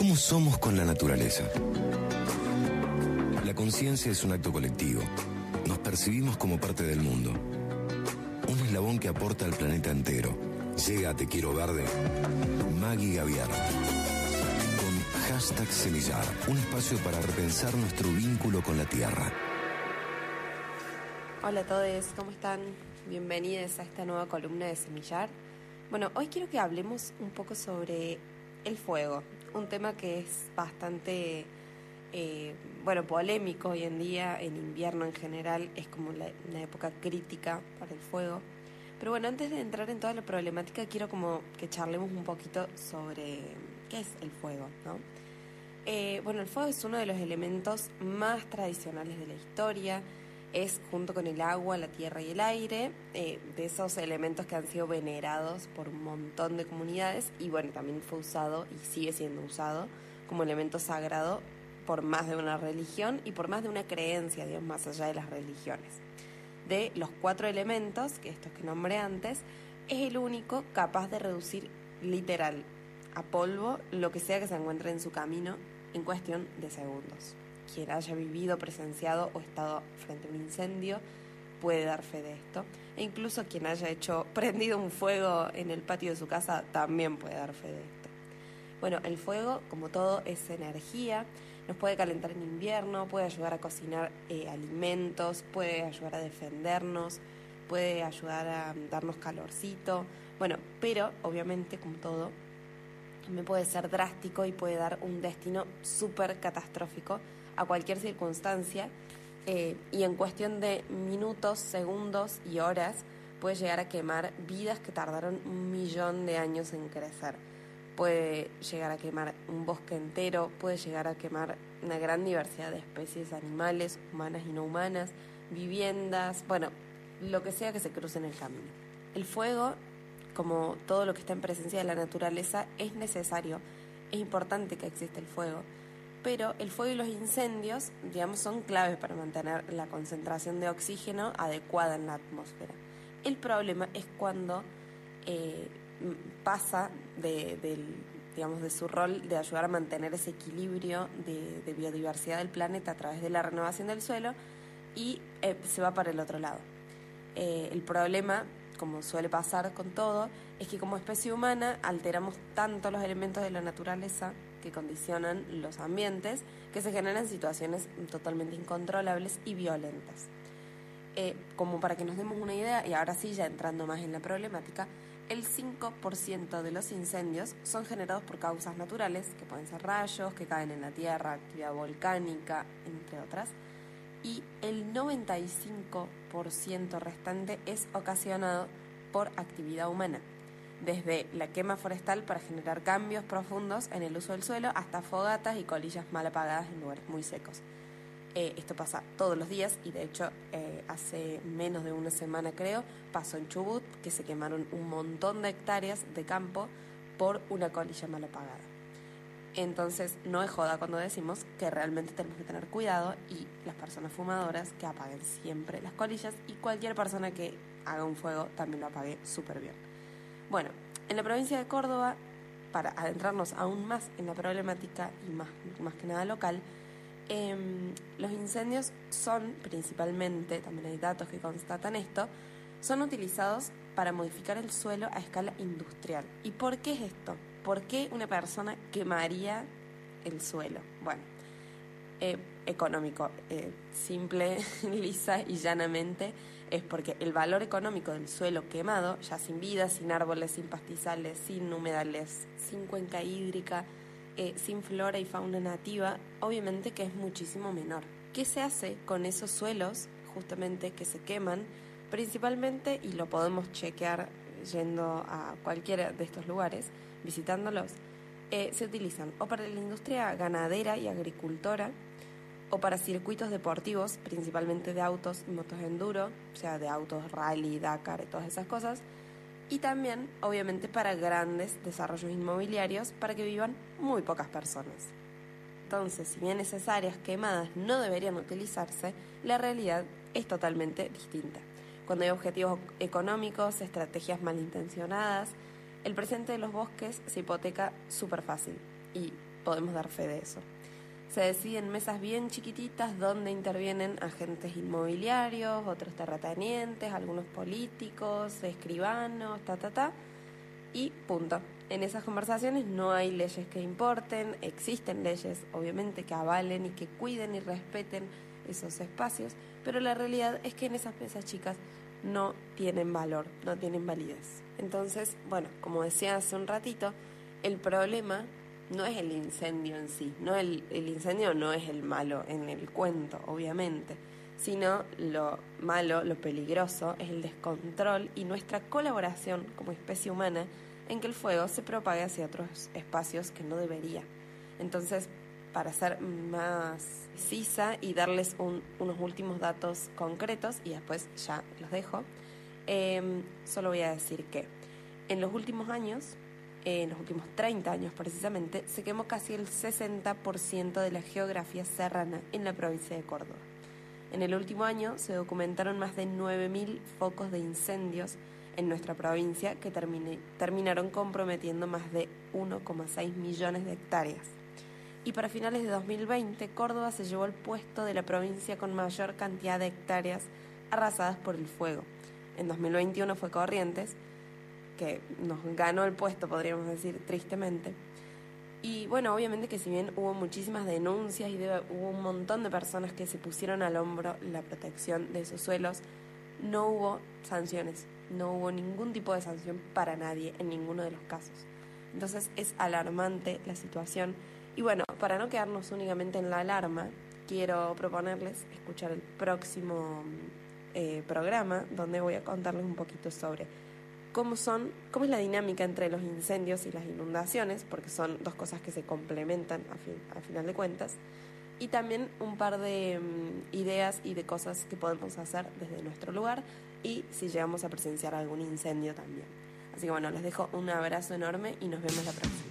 ¿Cómo somos con la naturaleza? La conciencia es un acto colectivo. Nos percibimos como parte del mundo. Un eslabón que aporta al planeta entero. Llega a Te Quiero Verde. Maggie Gaviar. Con hashtag Semillar. Un espacio para repensar nuestro vínculo con la tierra. Hola a todos, ¿cómo están? Bienvenidos a esta nueva columna de Semillar. Bueno, hoy quiero que hablemos un poco sobre el fuego, un tema que es bastante, eh, bueno, polémico hoy en día, en invierno en general, es como la, una época crítica para el fuego. Pero bueno, antes de entrar en toda la problemática, quiero como que charlemos un poquito sobre qué es el fuego, ¿no? Eh, bueno, el fuego es uno de los elementos más tradicionales de la historia, es junto con el agua, la tierra y el aire, eh, de esos elementos que han sido venerados por un montón de comunidades y bueno, también fue usado y sigue siendo usado como elemento sagrado por más de una religión y por más de una creencia, Dios, más allá de las religiones. De los cuatro elementos, que estos que nombré antes, es el único capaz de reducir literal a polvo lo que sea que se encuentre en su camino en cuestión de segundos quien haya vivido, presenciado o estado frente a un incendio puede dar fe de esto. E incluso quien haya hecho prendido un fuego en el patio de su casa también puede dar fe de esto. Bueno, el fuego, como todo, es energía, nos puede calentar en invierno, puede ayudar a cocinar eh, alimentos, puede ayudar a defendernos, puede ayudar a darnos calorcito. Bueno, pero obviamente, como todo, también puede ser drástico y puede dar un destino súper catastrófico a cualquier circunstancia eh, y en cuestión de minutos, segundos y horas puede llegar a quemar vidas que tardaron un millón de años en crecer. Puede llegar a quemar un bosque entero, puede llegar a quemar una gran diversidad de especies animales, humanas y no humanas, viviendas, bueno, lo que sea que se cruce en el camino. El fuego, como todo lo que está en presencia de la naturaleza, es necesario, es importante que exista el fuego pero el fuego y los incendios, digamos, son claves para mantener la concentración de oxígeno adecuada en la atmósfera. El problema es cuando eh, pasa de, digamos, de su rol de ayudar a mantener ese equilibrio de, biodiversidad del planeta a través de la renovación del suelo y eh, se va para el otro lado. Eh, el problema, como suele pasar con todo, es que como especie humana alteramos tanto los elementos de la naturaleza que condicionan los ambientes, que se generan situaciones totalmente incontrolables y violentas. Eh, como para que nos demos una idea, y ahora sí ya entrando más en la problemática, el 5% de los incendios son generados por causas naturales, que pueden ser rayos, que caen en la tierra, actividad volcánica, entre otras, y el 95% restante es ocasionado por actividad humana desde la quema forestal para generar cambios profundos en el uso del suelo hasta fogatas y colillas mal apagadas en lugares muy secos. Eh, esto pasa todos los días y de hecho eh, hace menos de una semana creo pasó en Chubut que se quemaron un montón de hectáreas de campo por una colilla mal apagada. Entonces no es joda cuando decimos que realmente tenemos que tener cuidado y las personas fumadoras que apaguen siempre las colillas y cualquier persona que haga un fuego también lo apague súper bien. Bueno, en la provincia de Córdoba, para adentrarnos aún más en la problemática y más, más que nada local, em, los incendios son principalmente, también hay datos que constatan esto, son utilizados para modificar el suelo a escala industrial. ¿Y por qué es esto? ¿Por qué una persona quemaría el suelo? Bueno, eh, económico, eh, simple, lisa y llanamente es porque el valor económico del suelo quemado, ya sin vida, sin árboles, sin pastizales, sin humedales, sin cuenca hídrica, eh, sin flora y fauna nativa, obviamente que es muchísimo menor. ¿Qué se hace con esos suelos justamente que se queman? Principalmente, y lo podemos chequear yendo a cualquiera de estos lugares, visitándolos, eh, se utilizan o para la industria ganadera y agricultora, o para circuitos deportivos, principalmente de autos y motos enduro, o sea, de autos rally, Dakar todas esas cosas. Y también, obviamente, para grandes desarrollos inmobiliarios para que vivan muy pocas personas. Entonces, si bien esas áreas quemadas no deberían utilizarse, la realidad es totalmente distinta. Cuando hay objetivos económicos, estrategias malintencionadas, el presente de los bosques se hipoteca súper fácil y podemos dar fe de eso. Se deciden mesas bien chiquititas donde intervienen agentes inmobiliarios, otros terratenientes, algunos políticos, escribanos, ta, ta, ta, y punto. En esas conversaciones no hay leyes que importen, existen leyes obviamente que avalen y que cuiden y respeten esos espacios, pero la realidad es que en esas mesas chicas no tienen valor, no tienen validez. Entonces, bueno, como decía hace un ratito, el problema no es el incendio en sí, no el, el incendio no es el malo en el cuento, obviamente, sino lo malo, lo peligroso es el descontrol y nuestra colaboración como especie humana en que el fuego se propague hacia otros espacios que no debería. Entonces, para ser más precisa y darles unos últimos datos concretos, y después ya los dejo, em, solo voy a decir que en los últimos años en los últimos 30 años precisamente, se quemó casi el 60% de la geografía serrana en la provincia de Córdoba. En el último año se documentaron más de 9.000 focos de incendios en nuestra provincia que terminaron comprometiendo más de 1,6 millones de hectáreas. Y para finales de 2020, Córdoba se llevó el puesto de la provincia con mayor cantidad de hectáreas arrasadas por el fuego. En 2021 fue Corrientes, que nos ganó el puesto, podríamos decir, tristemente. Y bueno, obviamente que si bien hubo muchísimas denuncias y hubo un montón de personas que se pusieron al hombro la protección de esos suelos, no hubo sanciones, no hubo ningún tipo de sanción para nadie en ninguno de los casos. Entonces es alarmante la situación. Y bueno, para no quedarnos únicamente en la alarma, quiero proponerles escuchar el próximo eh, programa donde voy a contarles un poquito sobre cómo son, cómo es la dinámica entre los incendios y las inundaciones, porque son dos cosas que se complementan a, final de cuentas, y también un par de mm, ideas y de cosas que podemos hacer desde nuestro lugar y si llegamos a presenciar algún incendio también. Así que bueno, les dejo un abrazo enorme y nos vemos la próxima.